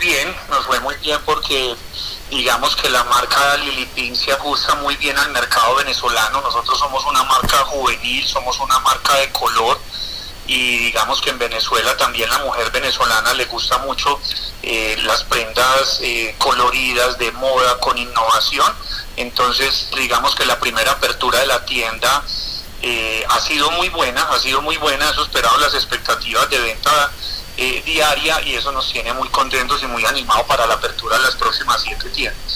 bien porque digamos que la marca Lilipin se ajusta muy bien al mercado venezolano. Nosotros somos una marca juvenil, somos una marca de color y digamos que en Venezuela también la mujer venezolana le gusta mucho eh, las prendas eh, coloridas de moda con innovación. Entonces digamos que la primera apertura de la tienda eh, ha sido muy buena, ha sido muy buena, eso esperado las expectativas de venta diaria y eso nos tiene muy contentos y muy animados para la apertura de las próximas siete tiendas.